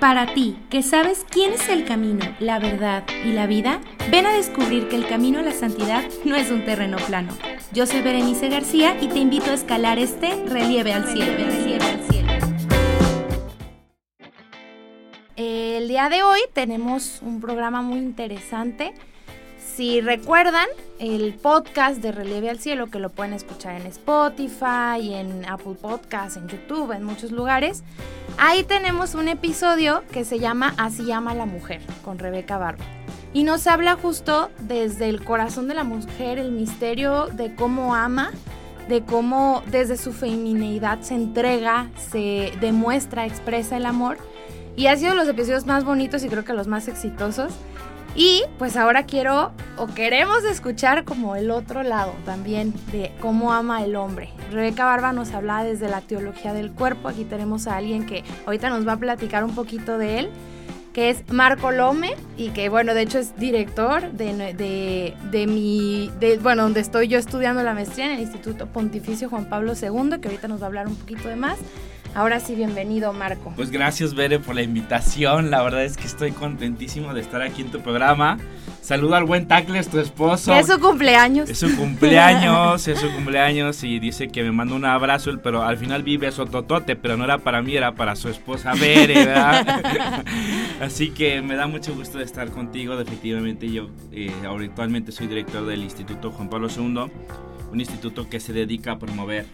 Para ti, que sabes quién es el camino, la verdad y la vida, ven a descubrir que el camino a la santidad no es un terreno plano. Yo soy Berenice García y te invito a escalar este relieve al cielo. El día de hoy tenemos un programa muy interesante. Si recuerdan, el podcast de Relieve al Cielo, que lo pueden escuchar en Spotify, en Apple Podcasts, en YouTube, en muchos lugares, ahí tenemos un episodio que se llama Así llama la mujer, con Rebeca Barba. Y nos habla justo desde el corazón de la mujer, el misterio de cómo ama, de cómo desde su femineidad se entrega, se demuestra, expresa el amor. Y ha sido los episodios más bonitos y creo que los más exitosos. Y pues ahora quiero o queremos escuchar como el otro lado también de cómo ama el hombre. Rebeca Barba nos habla desde la teología del cuerpo. Aquí tenemos a alguien que ahorita nos va a platicar un poquito de él, que es Marco Lome y que bueno, de hecho es director de, de, de mi, de, bueno, donde estoy yo estudiando la maestría en el Instituto Pontificio Juan Pablo II, que ahorita nos va a hablar un poquito de más. Ahora sí, bienvenido, Marco. Pues gracias, Bere, por la invitación. La verdad es que estoy contentísimo de estar aquí en tu programa. Saluda al buen Tacles, tu esposo. Es su cumpleaños. Es su cumpleaños, es su cumpleaños y dice que me manda un abrazo, pero al final vive su totote, pero no era para mí, era para su esposa Bere, ¿verdad? Así que me da mucho gusto de estar contigo. Definitivamente yo eh, actualmente soy director del Instituto Juan Pablo II, un instituto que se dedica a promover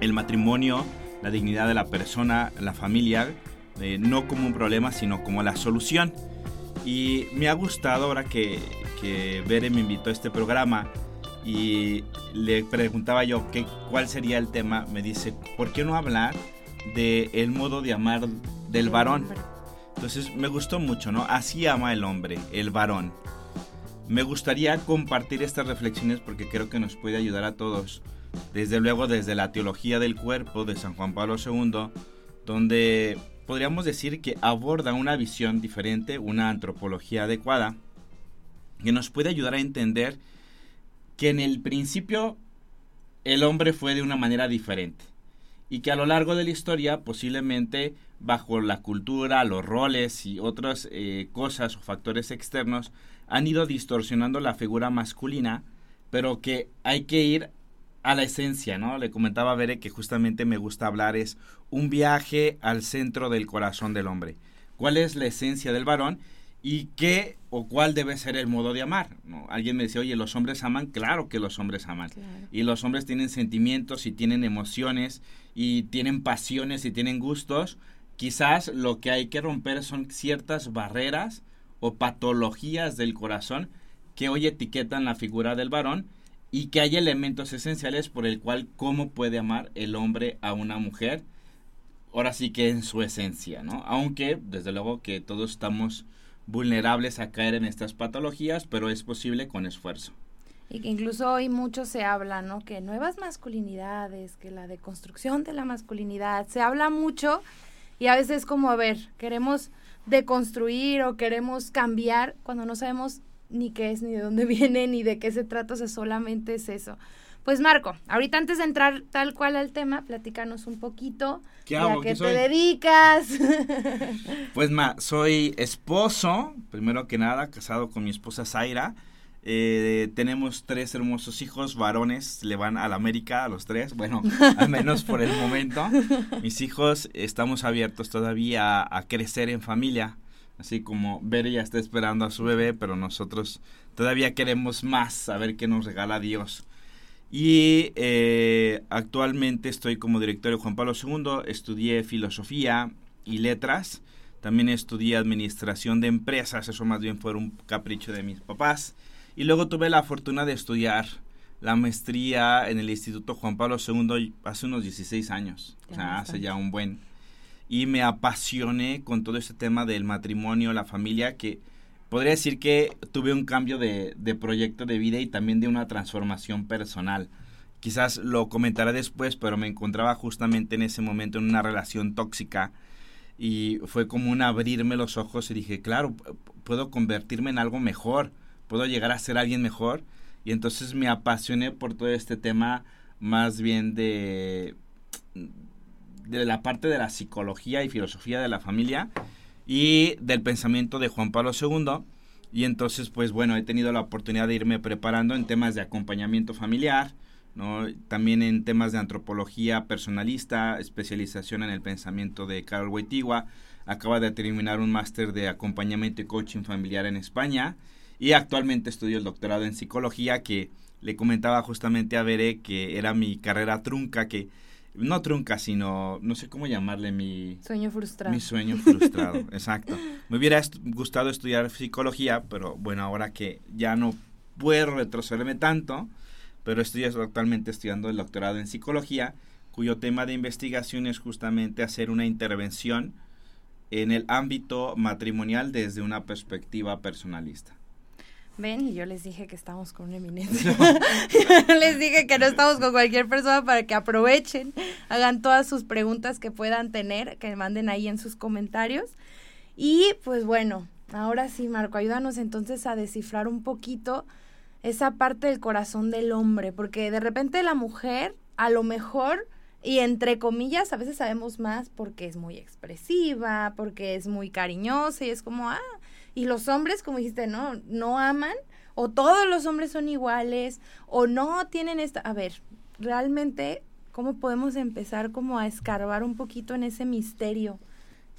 el matrimonio, la dignidad de la persona, la familia, eh, no como un problema, sino como la solución. Y me ha gustado ahora que, que Bere me invitó a este programa y le preguntaba yo qué, cuál sería el tema. Me dice, ¿por qué no hablar del el modo de amar del varón? Entonces me gustó mucho, ¿no? Así ama el hombre, el varón. Me gustaría compartir estas reflexiones porque creo que nos puede ayudar a todos desde luego desde la teología del cuerpo de San Juan Pablo II, donde podríamos decir que aborda una visión diferente, una antropología adecuada, que nos puede ayudar a entender que en el principio el hombre fue de una manera diferente y que a lo largo de la historia posiblemente bajo la cultura, los roles y otras eh, cosas o factores externos han ido distorsionando la figura masculina, pero que hay que ir a la esencia, ¿no? Le comentaba a Bere que justamente me gusta hablar es un viaje al centro del corazón del hombre. ¿Cuál es la esencia del varón y qué o cuál debe ser el modo de amar? ¿no? Alguien me dice, oye, ¿los hombres aman? Claro que los hombres aman. Y los hombres tienen sentimientos y tienen emociones y tienen pasiones y tienen gustos. Quizás lo que hay que romper son ciertas barreras o patologías del corazón que hoy etiquetan la figura del varón y que hay elementos esenciales por el cual cómo puede amar el hombre a una mujer, ahora sí que en su esencia, ¿no? Aunque desde luego que todos estamos vulnerables a caer en estas patologías, pero es posible con esfuerzo. Y que incluso hoy mucho se habla, ¿no? Que nuevas masculinidades, que la deconstrucción de la masculinidad, se habla mucho y a veces como, a ver, queremos deconstruir o queremos cambiar cuando no sabemos ni qué es, ni de dónde viene, ni de qué se trata, o sea, solamente es eso. Pues Marco, ahorita antes de entrar tal cual al tema, platícanos un poquito. ¿Qué hago? ¿A qué, te dedicas? pues ma, soy esposo, primero que nada, casado con mi esposa Zaira. Eh, tenemos tres hermosos hijos, varones, le van a la América a los tres, bueno, al menos por el momento. Mis hijos estamos abiertos todavía a, a crecer en familia. Así como Bere ya está esperando a su bebé, pero nosotros todavía queremos más, saber qué nos regala Dios. Y eh, actualmente estoy como director de Juan Pablo II, estudié filosofía y letras, también estudié administración de empresas, eso más bien fue un capricho de mis papás. Y luego tuve la fortuna de estudiar la maestría en el Instituto Juan Pablo II hace unos 16 años, o sea, hace ya un buen y me apasioné con todo este tema del matrimonio, la familia, que podría decir que tuve un cambio de, de proyecto de vida y también de una transformación personal. Quizás lo comentaré después, pero me encontraba justamente en ese momento en una relación tóxica y fue como un abrirme los ojos y dije, claro, puedo convertirme en algo mejor, puedo llegar a ser alguien mejor. Y entonces me apasioné por todo este tema más bien de de la parte de la psicología y filosofía de la familia y del pensamiento de Juan Pablo II. Y entonces, pues bueno, he tenido la oportunidad de irme preparando en temas de acompañamiento familiar, ¿no? también en temas de antropología personalista, especialización en el pensamiento de Carol Waitigua. Acaba de terminar un máster de acompañamiento y coaching familiar en España. Y actualmente estudio el doctorado en psicología que le comentaba justamente a Veré que era mi carrera trunca, que no trunca, sino, no sé cómo llamarle mi... Sueño frustrado. Mi sueño frustrado, exacto. Me hubiera gustado estudiar psicología, pero bueno, ahora que ya no puedo retrocederme tanto, pero estoy actualmente estudiando el doctorado en psicología, cuyo tema de investigación es justamente hacer una intervención en el ámbito matrimonial desde una perspectiva personalista. Ven, y yo les dije que estamos con una eminencia. les dije que no estamos con cualquier persona para que aprovechen, hagan todas sus preguntas que puedan tener, que manden ahí en sus comentarios. Y pues bueno, ahora sí, Marco, ayúdanos entonces a descifrar un poquito esa parte del corazón del hombre, porque de repente la mujer, a lo mejor, y entre comillas, a veces sabemos más porque es muy expresiva, porque es muy cariñosa y es como, ah, y los hombres, como dijiste, no, no aman, o todos los hombres son iguales, o no tienen esta, a ver, realmente, ¿cómo podemos empezar como a escarbar un poquito en ese misterio?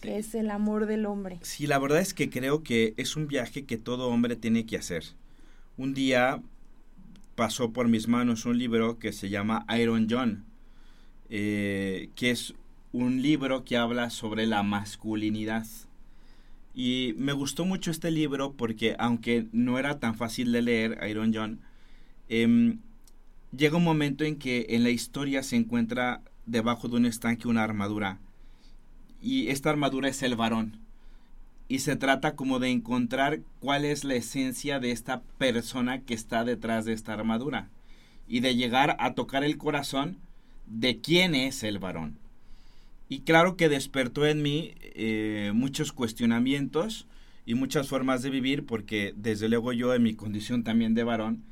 que es el amor del hombre. Sí, la verdad es que creo que es un viaje que todo hombre tiene que hacer un día pasó por mis manos un libro que se llama Iron John, eh, que es un libro que habla sobre la masculinidad. Y me gustó mucho este libro porque aunque no era tan fácil de leer, Iron John, em, llega un momento en que en la historia se encuentra debajo de un estanque una armadura. Y esta armadura es el varón y se trata como de encontrar cuál es la esencia de esta persona que está detrás de esta armadura y de llegar a tocar el corazón de quién es el varón. Y claro que despertó en mí eh, muchos cuestionamientos y muchas formas de vivir porque desde luego yo en mi condición también de varón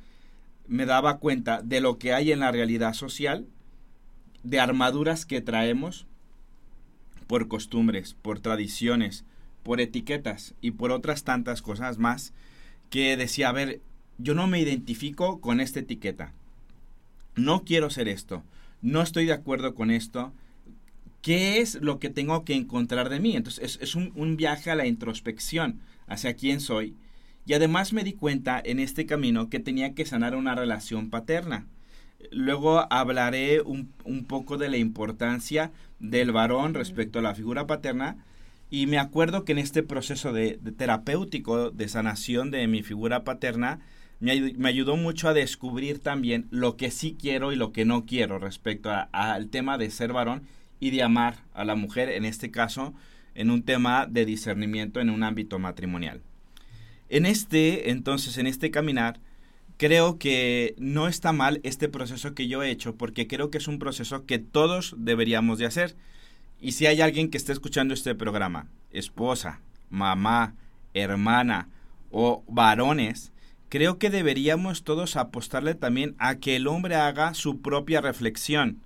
me daba cuenta de lo que hay en la realidad social, de armaduras que traemos por costumbres, por tradiciones, por etiquetas y por otras tantas cosas más que decía, a ver, yo no me identifico con esta etiqueta. No quiero ser esto. No estoy de acuerdo con esto. ¿Qué es lo que tengo que encontrar de mí? Entonces es, un, un, viaje a la introspección hacia quién soy. Y además me di cuenta en este camino que tenía que sanar una relación paterna. Luego hablaré un, un poco de la importancia del varón respecto a la figura paterna, y me acuerdo que en este proceso de, terapéutico, de sanación de mi figura paterna, me, me, ayudó mucho a descubrir también lo que sí quiero y lo que no quiero respecto al tema de ser varón y de amar a la mujer, en este caso, en un tema de discernimiento en un ámbito matrimonial. En este, entonces, en este caminar, creo que no está mal este proceso que yo he hecho, porque creo que es un proceso que todos deberíamos de hacer. Y si hay alguien que esté escuchando este programa, esposa, mamá, hermana o varones, creo que deberíamos todos apostarle también a que el hombre haga su propia reflexión.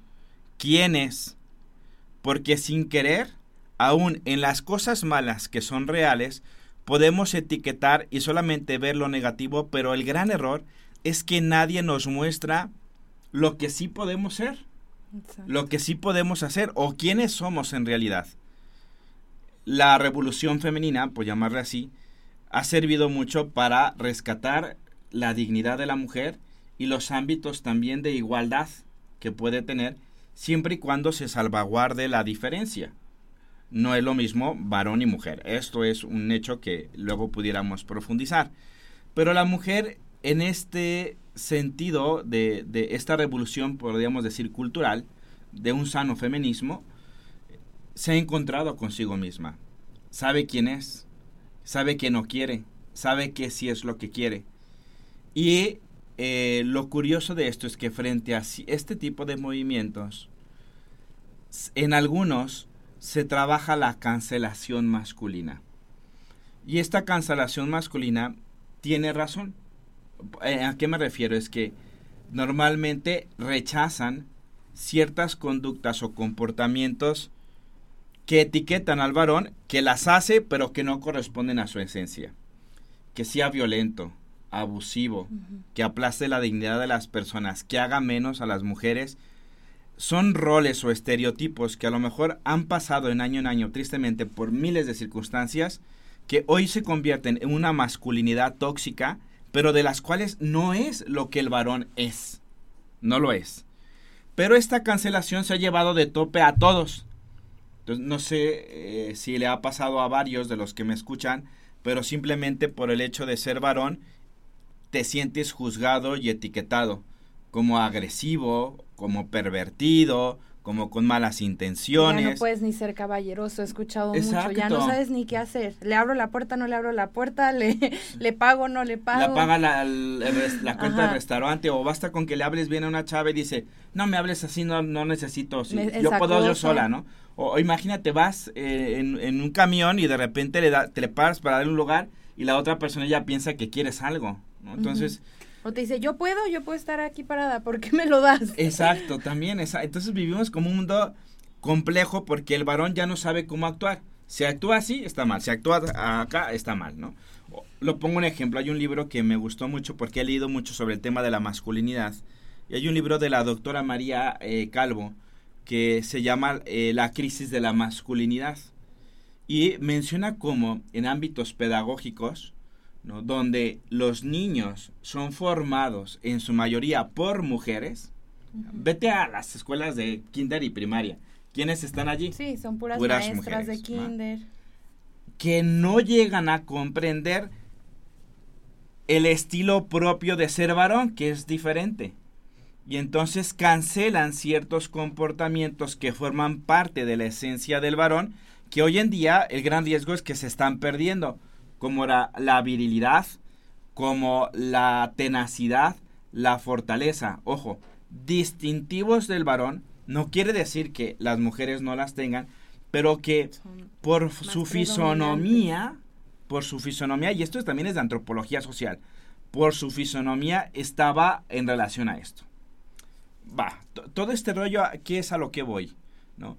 ¿Quién es? Porque sin querer, aún en las cosas malas que son reales, podemos etiquetar y solamente ver lo negativo, pero el gran error es que nadie nos muestra lo que sí podemos ser lo que sí podemos hacer o quiénes somos en realidad. La revolución femenina, por llamarle así, ha servido mucho para rescatar la dignidad de la mujer y los ámbitos también de igualdad que puede tener siempre y cuando se salvaguarde la diferencia. No es lo mismo varón y mujer. Esto es un hecho que luego pudiéramos profundizar. Pero la mujer en este sentido de, de esta revolución, podríamos decir, cultural, de un sano feminismo, se ha encontrado consigo misma. Sabe quién es, sabe que no quiere, sabe que sí es lo que quiere. Y eh, lo curioso de esto es que frente a este tipo de movimientos, en algunos se trabaja la cancelación masculina. Y esta cancelación masculina tiene razón. Eh, ¿A qué me refiero? Es que normalmente rechazan ciertas conductas o comportamientos que etiquetan al varón, que las hace, pero que no corresponden a su esencia. Que sea violento, abusivo, que aplaste la dignidad de las personas, que haga menos a las mujeres, son roles o estereotipos que a lo mejor han pasado en año en año, tristemente, por miles de circunstancias, que hoy se convierten en una masculinidad tóxica, pero de las cuales no es lo que el varón es. No lo es. Pero esta cancelación se ha llevado de tope a todos. Entonces, no sé eh, si le ha pasado a varios de los que me escuchan, pero simplemente por el hecho de ser varón, te sientes juzgado y etiquetado como agresivo, como pervertido, como con malas intenciones. Ya no puedes ni ser caballeroso, he escuchado mucho, ya no sabes ni qué hacer. Le abro la puerta, no le abro la puerta, le, le pago, no le pago. Le paga la, la, cuenta del restaurante o basta con que le hables bien a una chava y dice, no me hables así, no, no necesito, yo puedo yo sola, ¿no? O, imagínate, vas eh, en, un camión y de repente le, da, te le paras para darle un lugar y la otra persona ya piensa que quieres algo, ¿no? Entonces... O te dice, yo puedo, yo puedo estar aquí parada, ¿por qué me lo das? Exacto, también. Esa, entonces vivimos como un mundo complejo porque el varón ya no sabe cómo actuar. Si actúa así, está mal. Si actúa acá, está mal, ¿no? Lo pongo un ejemplo. Hay un libro que me gustó mucho porque he leído mucho sobre el tema de la masculinidad. Y hay un libro de la doctora María eh, Calvo que se llama eh, La crisis de la masculinidad. Y menciona cómo en ámbitos pedagógicos donde los niños son formados en su mayoría por mujeres. Vete a las escuelas de kinder y primaria. ¿Quiénes están allí? Sí, son puras, maestras de kinder. Que no llegan a comprender el estilo propio de ser varón, que es diferente. Y entonces cancelan ciertos comportamientos que forman parte de la esencia del varón, que hoy en día el gran riesgo es que se están perdiendo como era la virilidad, como la tenacidad, la fortaleza. Ojo, distintivos del varón no quiere decir que las mujeres no las tengan, pero que por su fisonomía, por su fisonomía, y esto también es de antropología social, por su fisonomía estaba en relación a esto. Va, todo este rollo, ¿qué es a lo que voy? ¿No?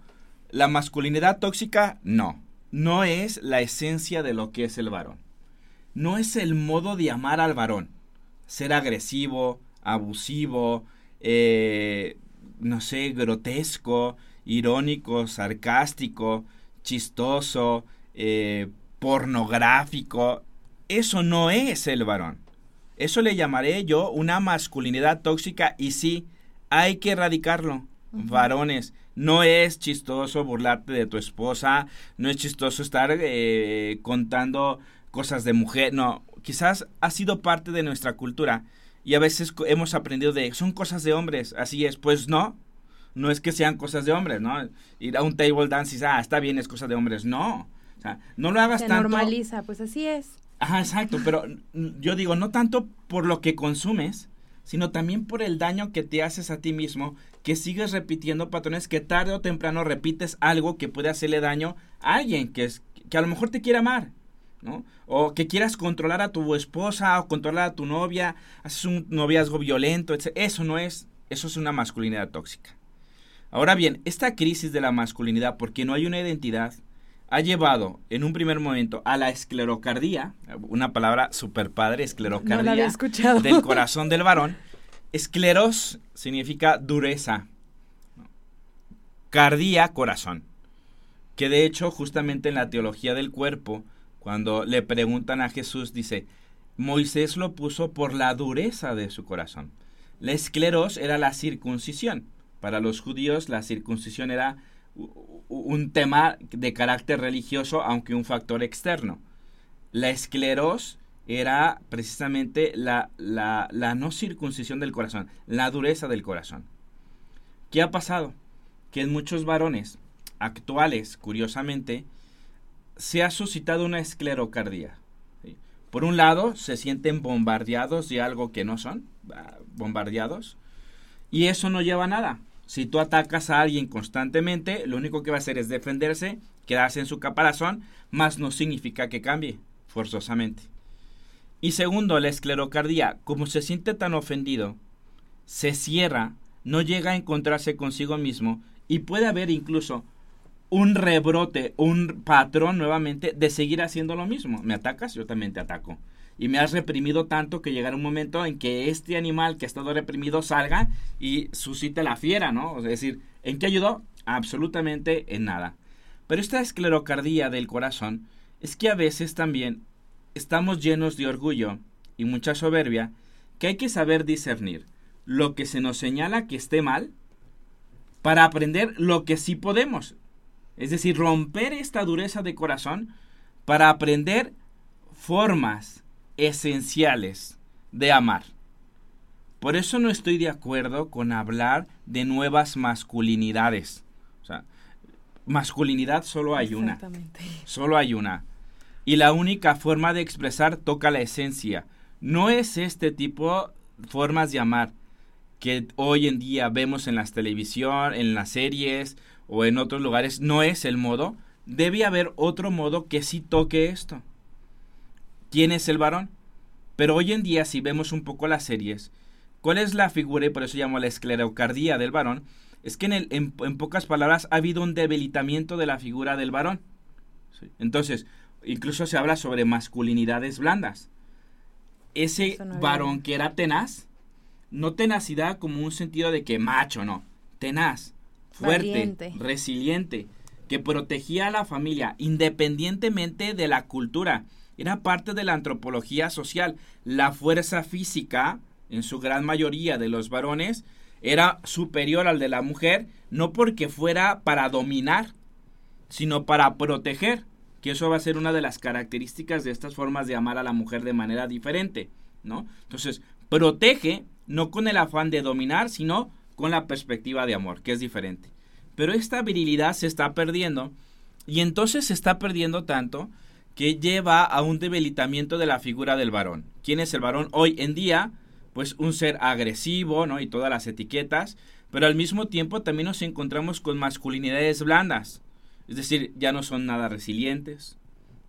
La masculinidad tóxica, no no es la esencia de lo que es el varón. No es el modo de amar al varón. Ser agresivo, abusivo, eh, no sé, grotesco, irónico, sarcástico, chistoso, eh, pornográfico. Eso no es el varón. Eso le llamaré yo una masculinidad tóxica y sí, hay que erradicarlo. Varones, no es chistoso burlarte de tu esposa, no es chistoso estar eh, contando cosas de mujer, no, quizás ha sido parte de nuestra cultura y a veces hemos aprendido de, son cosas de hombres, así es, pues no, no es que sean cosas de hombres, ¿no? Ir a un table dance y ah, está bien, es cosa de hombres, no, o sea, no lo hagas Se tanto. normaliza, pues así es. Ajá, exacto, pero yo digo, no tanto por lo que consumes, sino también por el daño que te haces a ti mismo, que sigues repitiendo patrones, que tarde o temprano repites algo que puede hacerle daño a alguien que, es, que a lo mejor te quiere amar, ¿no? O que quieras controlar a tu esposa o controlar a tu novia, haces un noviazgo violento, etc. Eso no es, eso es una masculinidad tóxica. Ahora bien, esta crisis de la masculinidad, porque no hay una identidad, ha llevado en un primer momento a la esclerocardía, una palabra super padre, esclerocardía, del corazón del varón. Escleros significa dureza, cardía, corazón. Que de hecho, justamente en la teología del cuerpo, cuando le preguntan a Jesús, dice, Moisés lo puso por la dureza de su corazón. La escleros era la circuncisión. Para los judíos la circuncisión era un tema de carácter religioso, aunque un factor externo. La escleros era precisamente la, la, la, no circuncisión del corazón, la dureza del corazón. ¿Qué ha pasado? Que en muchos varones actuales, curiosamente, se ha suscitado una esclerocardia. Por un lado, se sienten bombardeados de algo que no son, ah, bombardeados, y eso no lleva a nada. Si tú atacas a alguien constantemente, lo único que va a hacer es defenderse, quedarse en su caparazón, más no significa que cambie, forzosamente. Y segundo, la esclerocardía, como se siente tan ofendido, se cierra, no llega a encontrarse consigo mismo y puede haber incluso un rebrote, un patrón nuevamente de seguir haciendo lo mismo. Me atacas, yo también te ataco. Y me has reprimido tanto que llegará un momento en que este animal que ha estado reprimido salga y suscite la fiera, ¿no? Es decir, ¿en qué ayudó? Absolutamente en nada. Pero esta esclerocardía del corazón es que a veces también estamos llenos de orgullo y mucha soberbia que hay que saber discernir lo que se nos señala que esté mal para aprender lo que sí podemos. Es decir, romper esta dureza de corazón para aprender formas esenciales de amar. Por eso no estoy de acuerdo con hablar de nuevas masculinidades. O sea, masculinidad solo hay una. Solo hay una. Y la única forma de expresar toca la esencia. No es este tipo de formas de amar que hoy en día vemos en las televisión, en las series o en otros lugares. No es el modo. Debe haber otro modo que sí toque esto. ¿Quién es el varón? Pero hoy en día, si vemos un poco las series, ¿cuál es la figura? Y por eso llamo la esclerocardía del varón. Es que en, el, en, pocas palabras ha habido un debilitamiento de la figura del varón. Entonces, incluso se habla sobre masculinidades blandas. Ese varón que era tenaz, no tenacidad como un sentido de que macho, no. Tenaz, fuerte, resiliente, que protegía a la familia independientemente de la cultura era parte de la antropología social. La fuerza física, en su gran mayoría de los varones, era superior al de la mujer, no porque fuera para dominar, sino para proteger, que eso va a ser una de las características de estas formas de amar a la mujer de manera diferente, ¿no? Entonces, protege no con el afán de dominar, sino con la perspectiva de amor, que es diferente. Pero esta virilidad se está perdiendo y entonces se está perdiendo tanto que lleva a un debilitamiento de la figura del varón. ¿Quién es el varón hoy en día? Pues un ser agresivo, ¿no? Y todas las etiquetas, pero al mismo tiempo también nos encontramos con masculinidades blandas, es decir, ya no son nada resilientes,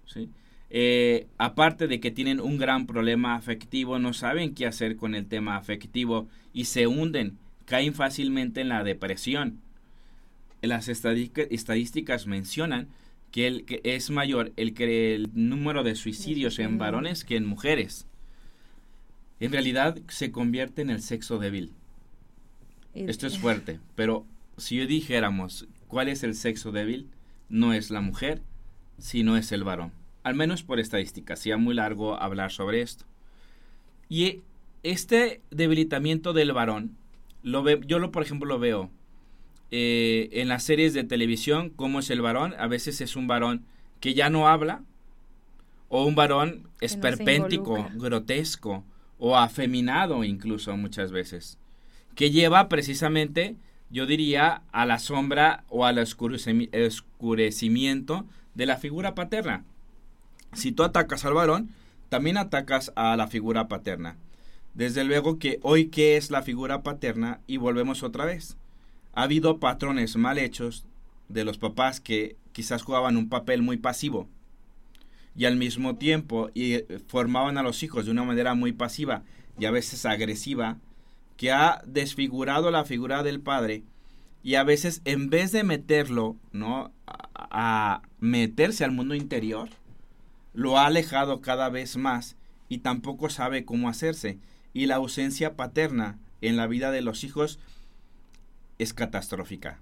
¿sí? Eh, aparte de que tienen un gran problema afectivo, no saben qué hacer con el tema afectivo y se hunden, caen fácilmente en la depresión. Las estadísticas mencionan que, el, que es mayor el, que el número de suicidios en varones que en mujeres. En realidad se convierte en el sexo débil. Esto es fuerte, pero si yo dijéramos cuál es el sexo débil, no es la mujer, sino es el varón. Al menos por estadística, sería muy largo hablar sobre esto. Y este debilitamiento del varón, lo ve, yo lo, por ejemplo lo veo eh, en las series de televisión cómo es el varón. A veces es un varón que ya no habla, o un varón esperpéntico, grotesco, o afeminado incluso muchas veces, que lleva precisamente, yo diría, a la sombra o al oscurecimiento de la figura paterna. Si tú atacas al varón, también atacas a la figura paterna. Desde luego que hoy, ¿qué es la figura paterna? Y volvemos otra vez ha habido patrones mal hechos de los papás que quizás jugaban un papel muy pasivo y al mismo tiempo y eh, formaban a los hijos de una manera muy pasiva y a veces agresiva que ha desfigurado la figura del padre y a veces en vez de meterlo no a, a meterse al mundo interior lo ha alejado cada vez más y tampoco sabe cómo hacerse. Y la ausencia paterna en la vida de los hijos es catastrófica.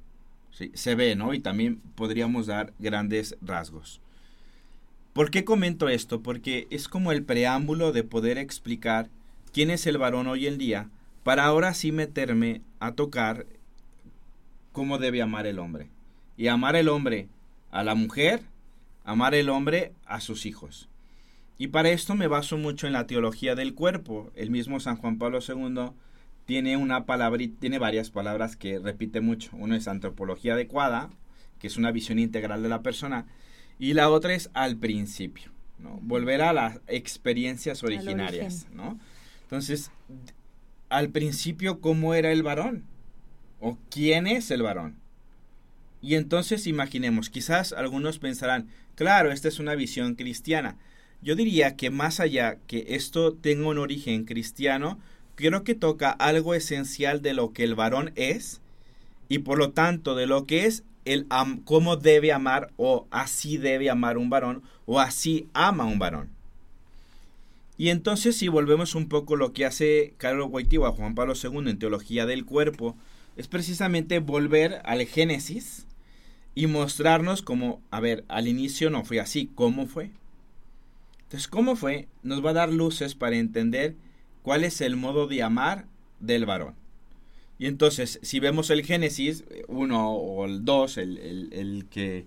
¿sí? Se ve, ¿no? Y también podríamos dar grandes rasgos. ¿Por qué comento esto? Porque es como el preámbulo de poder explicar quién es el varón hoy en día, para ahora sí meterme a tocar cómo debe amar el hombre. Y amar el hombre a la mujer, amar el hombre a sus hijos. Y para esto me baso mucho en la teología del cuerpo. El mismo San Juan Pablo II tiene una palabra, tiene varias palabras que repite mucho. Uno es antropología adecuada, que es una visión integral de la persona, y la otra es al principio, ¿no? Volver a las experiencias originarias, ¿no? Entonces, al principio, ¿cómo era el varón? ¿O quién es el varón? Y entonces imaginemos, quizás algunos pensarán, claro, esta es una visión cristiana. Yo diría que más allá que esto tenga un origen cristiano, creo que toca algo esencial de lo que el varón es y por lo tanto de lo que es el cómo debe amar o así debe amar un varón o así ama un varón. Y entonces si volvemos un poco lo que hace Carlos Wojtyła, Juan Pablo II en Teología del Cuerpo, es precisamente volver al Génesis y mostrarnos como, a ver, al inicio no fue así, ¿cómo fue? Entonces, ¿cómo fue? Nos va a dar luces para entender cuál es el modo de amar del varón. Y entonces, si vemos el Génesis 1 o el 2, el, que,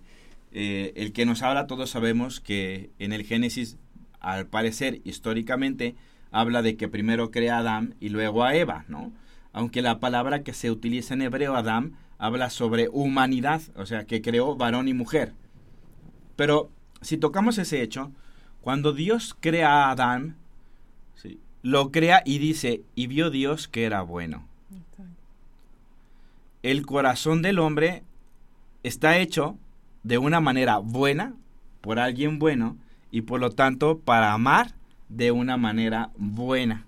eh, el que nos habla, todos sabemos que en el Génesis, al parecer, históricamente, habla de que primero crea a Adán y luego a Eva, ¿no? Aunque la palabra que se utiliza en hebreo, Adán, habla sobre humanidad, o sea, que creó varón y mujer. Pero si tocamos ese hecho, cuando Dios crea a Adán, lo crea y dice, y vio Dios que era bueno. El corazón del hombre está hecho de una manera buena, por alguien bueno, y por lo tanto para amar de una manera buena.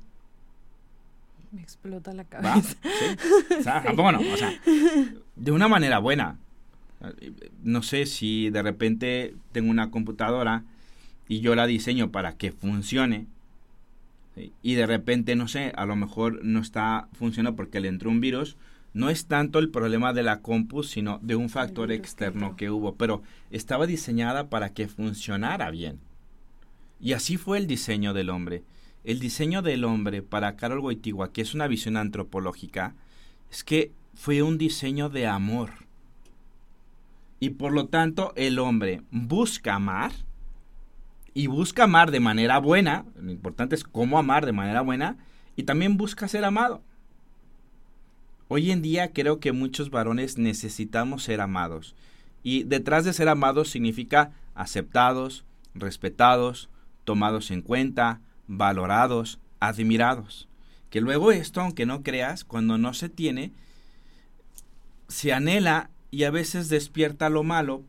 Me explota la cabeza. O sea, bueno, o sea, de una manera buena. No sé si de repente tengo una computadora y yo la diseño para que funcione y de repente, no sé, a lo mejor no está funcionando porque le entró un virus, no es tanto el problema de la compu, sino de un factor externo que hubo, pero estaba diseñada para que funcionara bien. Y así fue el diseño del hombre. El diseño del hombre para Carol Wojtyła, que es una visión antropológica, es que fue un diseño de amor. Y por lo tanto, el hombre busca amar y busca amar de manera buena, lo importante es cómo amar de manera buena, y también busca ser amado. Hoy en día creo que muchos varones necesitamos ser amados, y detrás de ser amados significa aceptados, respetados, tomados en cuenta, valorados, admirados. Que luego esto, aunque no creas, cuando no se tiene, se anhela y a veces despierta lo malo,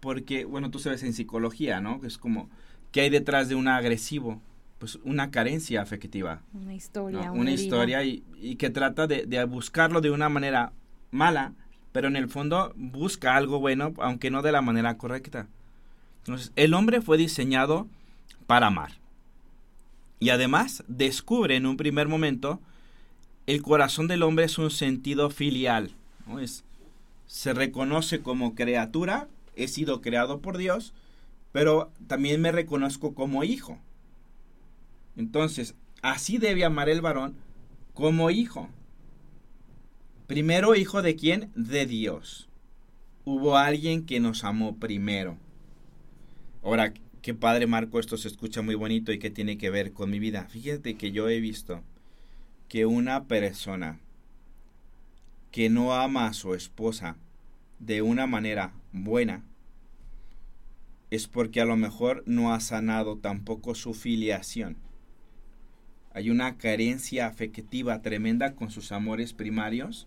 porque, bueno, tú sabes en psicología, ¿no? Es como, ¿Qué hay detrás de un agresivo? Pues una carencia afectiva. Una historia. Una, historia y, que trata de, buscarlo de una manera mala, pero en el fondo busca algo bueno, aunque no de la manera correcta. Entonces, el hombre fue diseñado para amar. Y además descubre en un primer momento, el corazón del hombre es un sentido filial. ¿no? Es, se reconoce como criatura, he sido creado por Dios, pero también me reconozco como hijo. Entonces, así debe amar el varón como hijo. Primero hijo de quién? De Dios. Hubo alguien que nos amó primero. Ahora, qué padre Marco, esto se escucha muy bonito y qué tiene que ver con mi vida. Fíjate que yo he visto que una persona que no ama a su esposa de una manera buena, es porque a lo mejor no ha sanado tampoco su filiación. Hay una carencia afectiva tremenda con sus amores primarios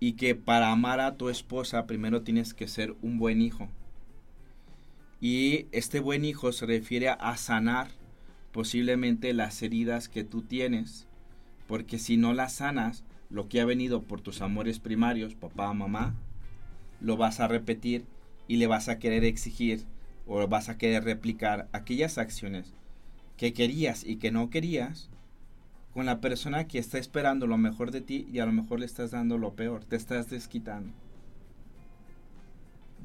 y que para amar a tu esposa primero tienes que ser un buen hijo. Y este buen hijo se refiere a sanar posiblemente las heridas que tú tienes, porque si no las sanas, lo que ha venido por tus amores primarios, papá, mamá, lo vas a repetir y le vas a querer exigir o vas a querer replicar aquellas acciones que querías y que no querías con la persona que está esperando lo mejor de ti y a lo mejor le estás dando lo peor, te estás desquitando.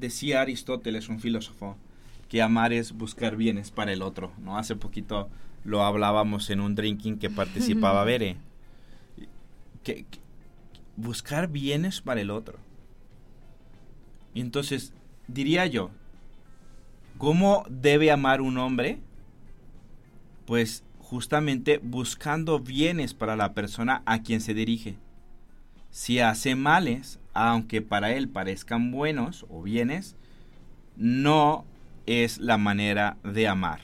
Decía Aristóteles, un filósofo, que amar es buscar bienes para el otro, ¿no? Hace poquito lo hablábamos en un drinking que participaba Bere. que, buscar bienes para el otro. Y entonces, diría yo, ¿Cómo debe amar un hombre? Pues justamente buscando bienes para la persona a quien se dirige. Si hace males, aunque para él parezcan buenos o bienes, no es la manera de amar.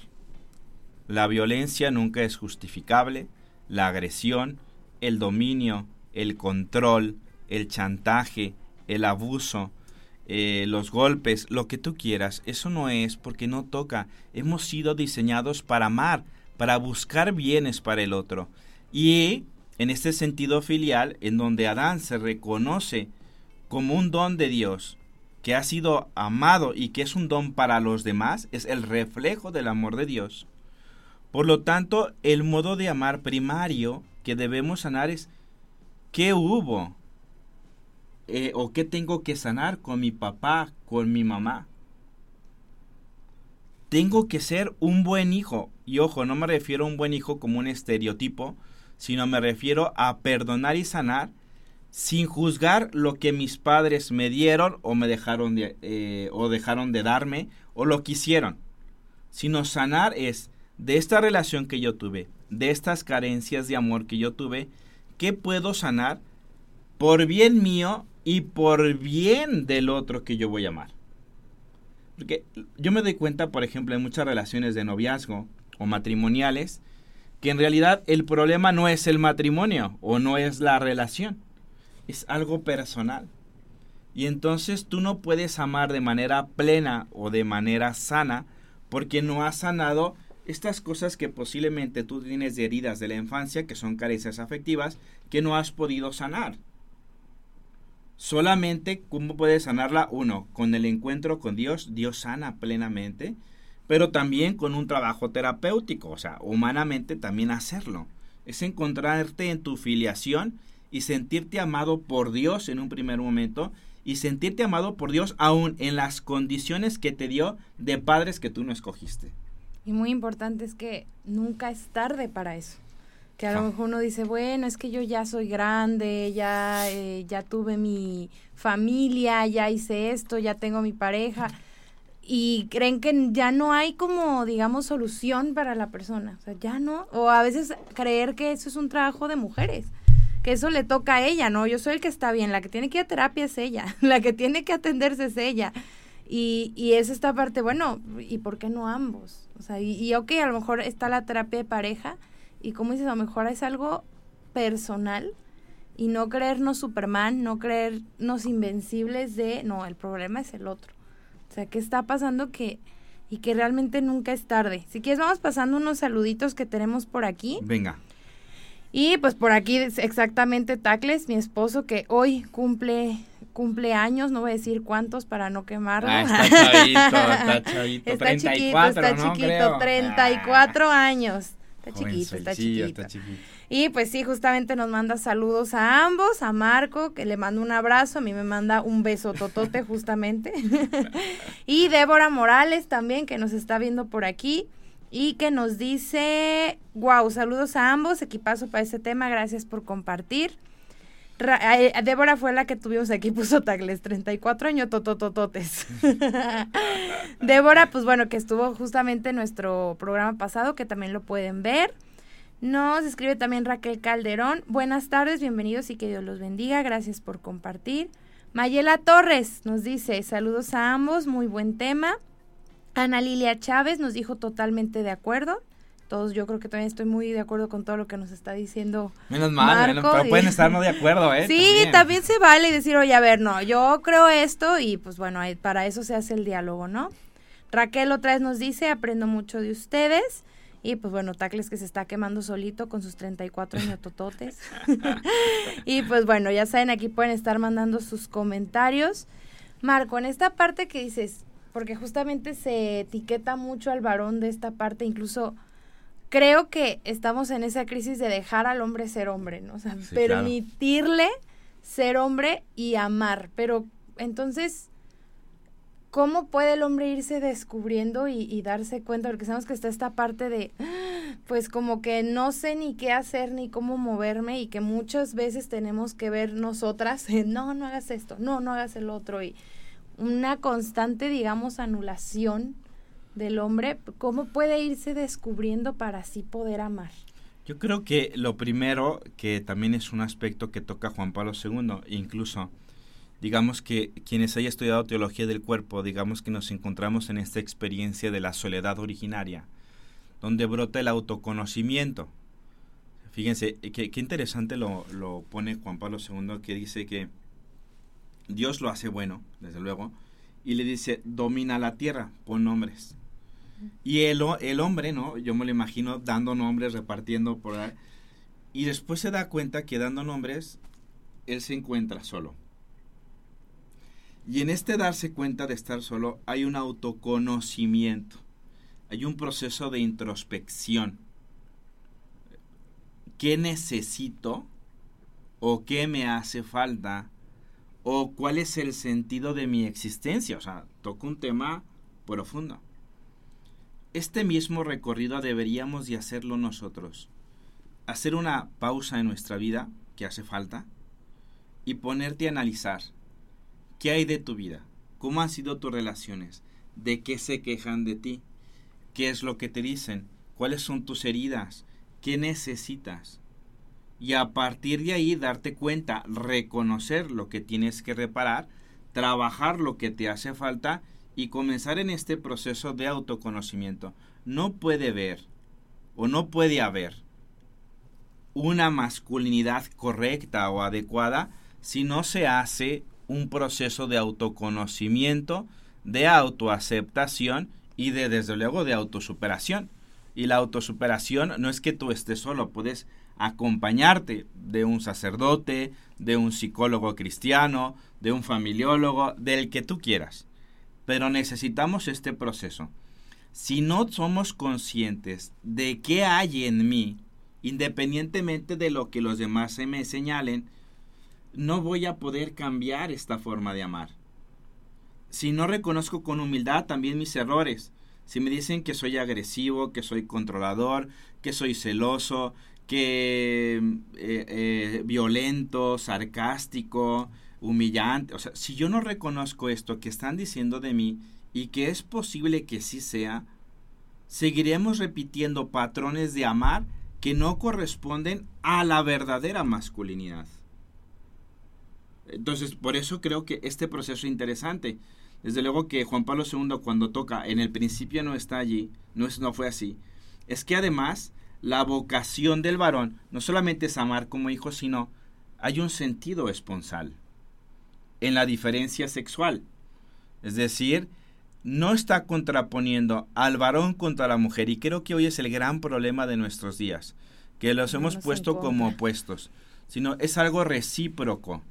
La violencia nunca es justificable, la agresión, el dominio, el control, el chantaje, el abuso, eh, los golpes, lo que tú quieras, eso no es porque no toca. Hemos sido diseñados para amar, para buscar bienes para el otro. Y en este sentido filial, en donde Adán se reconoce como un don de Dios que ha sido amado y que es un don para los demás, es el reflejo del amor de Dios. Por lo tanto, el modo de amar primario que debemos sanar es ¿qué hubo? Eh, ¿O qué tengo que sanar con mi papá, con mi mamá? Tengo que ser un buen hijo. Y ojo, no me refiero a un buen hijo como un estereotipo, sino me refiero a perdonar y sanar sin juzgar lo que mis padres me dieron o me dejaron de, eh, o dejaron de darme o lo quisieron, sino sanar es de esta relación que yo tuve, de estas carencias de amor que yo tuve, ¿qué puedo sanar por bien mío y por bien del otro que yo voy a amar? Porque yo me doy cuenta, por ejemplo, en muchas relaciones de noviazgo o matrimoniales, que en realidad el problema no es el matrimonio o no es la relación es algo personal. Y entonces tú no puedes amar de manera plena o de manera sana porque no has sanado estas cosas que posiblemente tú tienes de heridas de la infancia, que son carencias afectivas, que no has podido sanar. Solamente, ¿cómo puedes sanarla? Uno, con el encuentro con Dios, Dios sana plenamente, pero también con un trabajo terapéutico, o sea, humanamente también hacerlo. Es encontrarte en tu filiación y sentirte amado por Dios en un primer momento y sentirte amado por Dios aún en las condiciones que te dio de padres que tú no escogiste. Y muy importante es que nunca es tarde para eso. Que a lo mejor uno dice, bueno, es que yo ya soy grande, ya, eh, ya tuve mi familia, ya hice esto, ya tengo mi pareja. Y creen que ya no hay como, digamos, solución para la persona. O sea, ya no. O a veces creer que eso es un trabajo de mujeres que eso le toca a ella, ¿no? Yo soy el que está bien, la que tiene que ir a terapia es ella, la que tiene que atenderse es ella. Y, y es esta parte, bueno, ¿y por qué no ambos? O sea, y, y ok, a lo mejor está la terapia de pareja y como dices, a lo mejor es algo personal y no creernos Superman, no creernos invencibles de, no, el problema es el otro. O sea, ¿qué está pasando que y que realmente nunca es tarde? Si quieres, vamos pasando unos saluditos que tenemos por aquí. Venga. Y pues por aquí exactamente Tacles, mi esposo que hoy cumple años, no voy a decir cuántos para no quemarlo. Ah, está chavito, está chavito, está 34, chiquito, está chiquito, 34 ah. años. Está chiquito, está chiquito. está chiquito. Y pues sí, justamente nos manda saludos a ambos, a Marco, que le mando un abrazo, a mí me manda un beso totote justamente. y Débora Morales también, que nos está viendo por aquí y que nos dice, wow, saludos a ambos, equipazo para este tema, gracias por compartir. Eh, Débora fue la que tuvimos aquí, puso tagles, 34 años tototototes. Débora, pues bueno, que estuvo justamente en nuestro programa pasado, que también lo pueden ver. Nos escribe también Raquel Calderón. Buenas tardes, bienvenidos y que Dios los bendiga. Gracias por compartir. Mayela Torres nos dice, saludos a ambos, muy buen tema. Ana Lilia Chávez nos dijo totalmente de acuerdo. Todos yo creo que también estoy muy de acuerdo con todo lo que nos está diciendo. Menos mal, pero pueden estar no de acuerdo, ¿eh? Sí, también. se vale decir, oye, a ver, no, yo creo esto y pues bueno, para eso se hace el diálogo, ¿no? Raquel otra vez nos dice, aprendo mucho de ustedes. Y pues bueno, Tacles que se está quemando solito con sus 34 tototes. y pues bueno, ya saben, aquí pueden estar mandando sus comentarios. Marco, en esta parte que dices, porque justamente se etiqueta mucho al varón de esta parte, incluso creo que estamos en esa crisis de dejar al hombre ser hombre, ¿no? O sea, permitirle ser hombre y amar, pero entonces, ¿cómo puede el hombre irse descubriendo y, darse cuenta? Porque sabemos que está esta parte de, pues como que no sé ni qué hacer ni cómo moverme y que muchas veces tenemos que ver nosotras, no, no hagas esto, no, no hagas el otro y una constante, digamos, anulación del hombre, ¿cómo puede irse descubriendo para así poder amar? Yo creo que lo primero, que también es un aspecto que toca Juan Pablo II, incluso, digamos que quienes hayan estudiado teología del cuerpo, digamos que nos encontramos en esta experiencia de la soledad originaria, donde brota el autoconocimiento. Fíjense, qué, qué interesante lo, lo pone Juan Pablo II, que dice que Dios lo hace bueno, desde luego, y le dice, domina la tierra, pon nombres. Y el, el hombre, ¿no? Yo me lo imagino dando nombres, repartiendo por ahí. Y después se da cuenta que dando nombres, él se encuentra solo. Y en este darse cuenta de estar solo hay un autoconocimiento, hay un proceso de introspección. ¿Qué necesito o qué me hace falta o cuál es el sentido de mi existencia? O sea, toco un tema profundo. Este mismo recorrido deberíamos de hacerlo nosotros. Hacer una pausa en nuestra vida, que hace falta, y ponerte a analizar qué hay de tu vida, cómo han sido tus relaciones, de qué se quejan de ti, qué es lo que te dicen, cuáles son tus heridas, qué necesitas. Y a partir de ahí darte cuenta, reconocer lo que tienes que reparar, trabajar lo que te hace falta y comenzar en este proceso de autoconocimiento. No puede ver o no puede haber una masculinidad correcta o adecuada si no se hace un proceso de autoconocimiento, de autoaceptación y de desde luego de autosuperación. Y la autosuperación no es que tú estés solo, puedes acompañarte de un sacerdote, de un psicólogo cristiano, de un familiólogo, del que tú quieras. Pero necesitamos este proceso. Si no somos conscientes de qué hay en mí, independientemente de lo que los demás se me señalen, no voy a poder cambiar esta forma de amar. Si no reconozco con humildad también mis errores, si me dicen que soy agresivo, que soy controlador, que soy celoso, que eh, eh, violento, sarcástico, humillante. O sea, si yo no reconozco esto que están diciendo de mí y que es posible que sí sea, seguiremos repitiendo patrones de amar que no corresponden a la verdadera masculinidad. Entonces, por eso creo que este proceso es interesante. Desde luego que Juan Pablo II cuando toca, en el principio no está allí, no, es, no fue así. Es que además la vocación del varón no solamente es amar como hijo, sino hay un sentido esponsal en la diferencia sexual. Es decir, no está contraponiendo al varón contra la mujer. Y creo que hoy es el gran problema de nuestros días, que los hemos puesto como opuestos, sino es algo recíproco,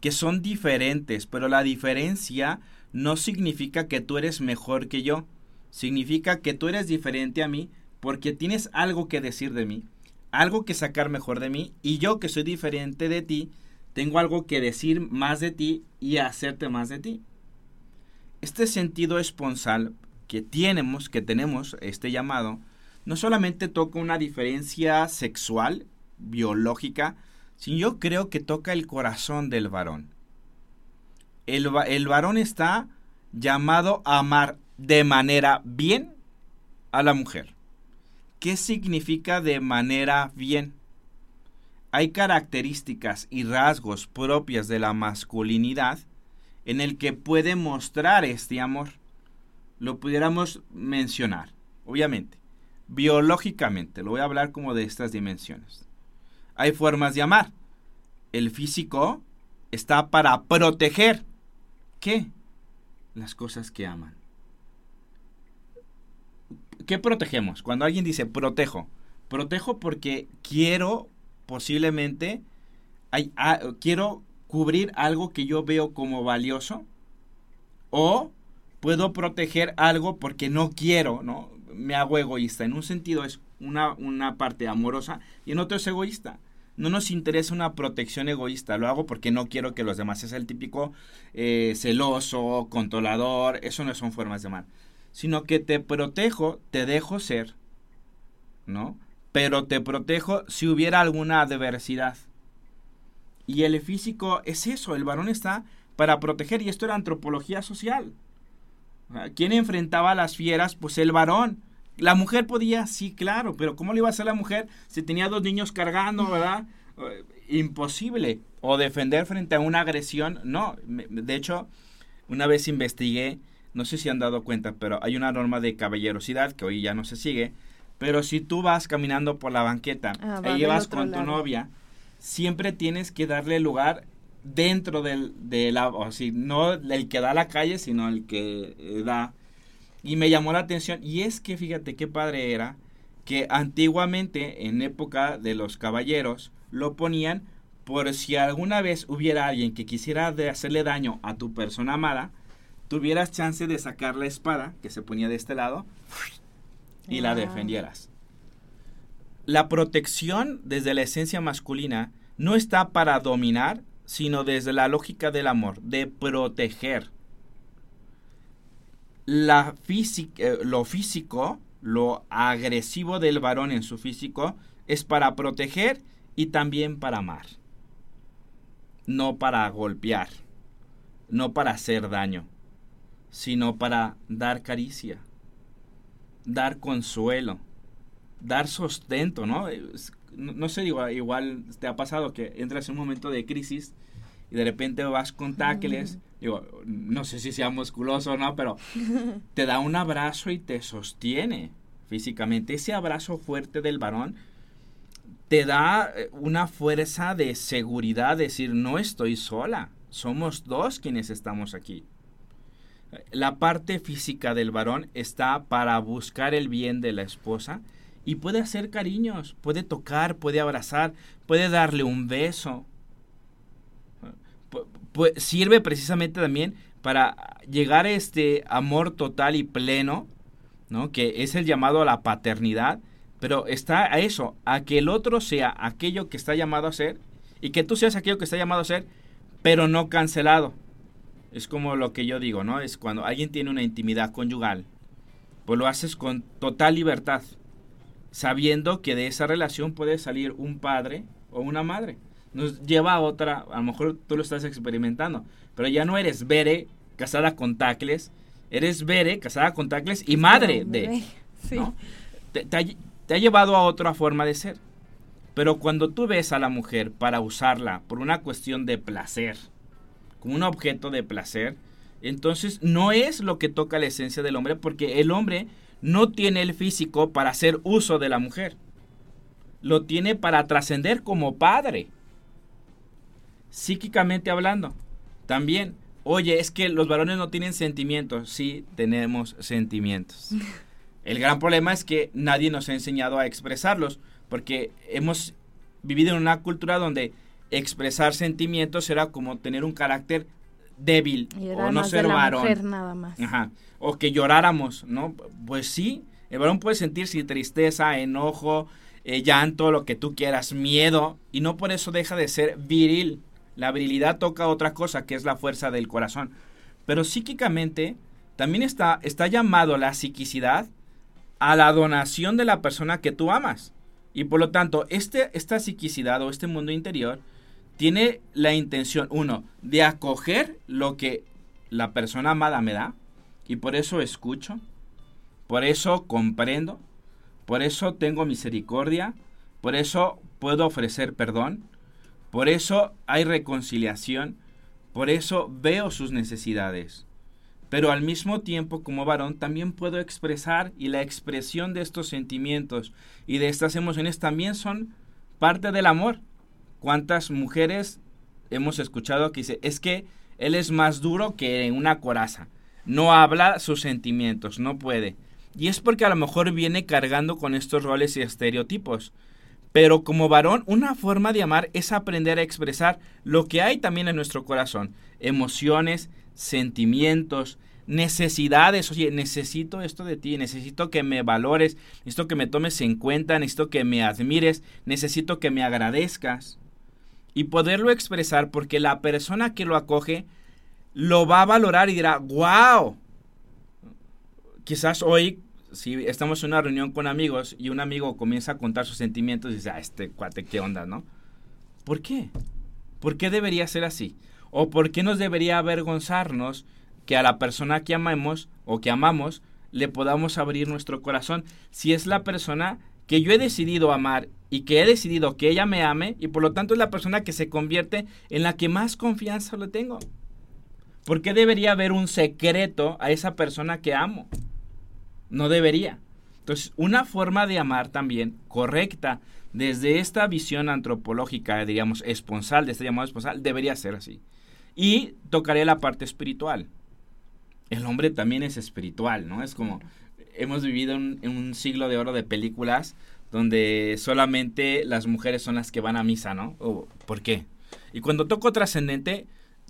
que son diferentes, pero la diferencia no significa que tú eres mejor que yo, significa que tú eres diferente a mí porque tienes algo que decir de mí, algo que sacar mejor de mí, y yo que soy diferente de ti, tengo algo que decir más de ti y hacerte más de ti. Este sentido esponsal que tenemos, que tenemos este llamado, no solamente toca una diferencia sexual, biológica, sino yo creo que toca el corazón del varón. El, el varón está llamado a amar de manera bien a la mujer. ¿Qué significa de manera bien? Hay características y rasgos propias de la masculinidad en el que puede mostrar este amor. Lo pudiéramos mencionar, obviamente. Biológicamente, lo voy a hablar como de estas dimensiones. Hay formas de amar. El físico está para proteger. ¿Qué? Las cosas que aman. ¿Qué protegemos? Cuando alguien dice protejo, protejo porque quiero posiblemente ah, quiero cubrir algo que yo veo como valioso o puedo proteger algo porque no quiero, ¿no? Me hago egoísta. En un sentido es una, una parte amorosa y en otro es egoísta. No nos interesa una protección egoísta, lo hago porque no quiero que los demás es el típico eh, celoso, controlador, eso no son formas de amar, sino que te protejo, te dejo ser, ¿no? Pero te protejo si hubiera alguna adversidad. Y el físico es eso, el varón está para proteger, y esto era antropología social. ¿Quién enfrentaba a las fieras? Pues el varón. La mujer podía, sí, claro, pero ¿cómo le iba a hacer la mujer si tenía dos niños cargando, verdad? Eh, imposible. O defender frente a una agresión, no. De hecho, una vez investigué, no sé si han dado cuenta, pero hay una norma de caballerosidad que hoy ya no se sigue, pero si tú vas caminando por la banqueta ah, y llevas con tu novia, siempre tienes que darle lugar dentro del, de la, o sea, no el que da la calle, sino el que eh, da. Y me llamó la atención, y es que fíjate qué padre era, que antiguamente, en época de los caballeros, lo ponían por si alguna vez hubiera alguien que quisiera de hacerle daño a tu persona amada, tuvieras chance de sacar la espada que se ponía de este lado y la defendieras. La protección desde la esencia masculina no está para dominar, sino desde la lógica del amor, de proteger. La física, eh, lo físico, lo agresivo del varón en su físico, es para proteger y también para amar. No para golpear, no para hacer daño, sino para dar caricia, dar consuelo, dar sustento, ¿no? Es- No, no sé, digo, igual te ha pasado que entras en un momento de crisis y de repente vas con táctiles, digo, no sé si sea musculoso o no, pero te da un abrazo y te sostiene físicamente. Ese abrazo fuerte del varón te da eh, una fuerza de seguridad, decir, no estoy sola, somos dos quienes estamos aquí. La parte física del varón está para buscar el bien de la esposa y puede hacer cariños, puede tocar, puede abrazar, puede darle un beso. Sirve precisamente también para llegar a este amor total y pleno, ¿no? Que es el llamado a la paternidad, pero está a eso, a que el otro sea aquello que está llamado a ser y que tú seas aquello que está llamado a ser, pero no cancelado. Es como lo que yo digo, ¿no? Es cuando alguien tiene una intimidad conyugal, pues lo haces con total libertad, sabiendo que de esa relación puede salir un padre o una madre. Nos lleva a otra, a lo mejor tú lo estás experimentando, pero ya no eres Bere casada con tacles, eres Bere casada con tacles y madre de. Sí. ¿no? Te, te ha, te ha llevado a otra forma de ser. Pero cuando tú ves a la mujer para usarla por una cuestión de placer, como un objeto de placer, entonces no es lo que toca la esencia del hombre, porque el hombre no tiene el físico para hacer uso de la mujer. Lo tiene para trascender como padre. Psíquicamente hablando. También, oye, es que los varones no tienen sentimientos. Sí, tenemos sentimientos. El gran problema es que nadie nos ha enseñado a expresarlos, porque hemos vivido en una cultura donde expresar sentimientos era como tener un carácter débil o no ser de la varón. mujer nada más. Ajá. O que lloráramos, ¿no? Pues sí, el varón puede sentir sí, tristeza, enojo, eh, llanto, lo que tú quieras, miedo, y no por eso deja de ser viril. La virilidad toca otra cosa, que es la fuerza del corazón. Pero psíquicamente también está, está llamado la psiquicidad a la donación de la persona que tú amas. Y por lo tanto, este, esta psiquicidad o este mundo interior tiene la intención, uno, de acoger lo que la persona amada me da, y por eso escucho, por eso comprendo, por eso tengo misericordia, por eso puedo ofrecer perdón, por eso hay reconciliación, por eso veo sus necesidades. Pero al mismo tiempo, como varón, también puedo expresar y la expresión de estos sentimientos y de estas emociones también son parte del amor. ¿Cuántas mujeres hemos escuchado que dice, es que él es más duro que una coraza? No habla sus sentimientos, no puede. Y es porque a lo mejor viene cargando con estos roles y estereotipos. Pero como varón, una forma de amar es aprender a expresar lo que hay también en nuestro corazón. Emociones, sentimientos, necesidades. Oye, necesito esto de ti, necesito que me valores, necesito que me tomes en cuenta, necesito que me admires, necesito que me agradezcas. Y poderlo expresar porque la persona que lo acoge lo va a valorar y dirá, wow. Quizás hoy si estamos en una reunión con amigos y un amigo comienza a contar sus sentimientos y dice, ah, este cuate, ¿qué onda, no? ¿Por qué? ¿Por qué debería ser así? ¿O por qué nos debería avergonzarnos que a la persona que amamos o que amamos le podamos abrir nuestro corazón si es la persona que yo he decidido amar y que he decidido que ella me ame y por lo tanto es la persona que se convierte en la que más confianza le tengo? ¿Por qué debería haber un secreto a esa persona que amo? No debería. Entonces, una forma de amar también correcta desde esta visión antropológica, digamos, esponsal, de este llamado esponsal, debería ser así. Y tocaré la parte espiritual. El hombre también es espiritual, ¿no? Es como, hemos vivido en, en un siglo de oro de películas donde solamente las mujeres son las que van a misa, ¿no? ¿O ¿Por qué? Y cuando toco trascendente,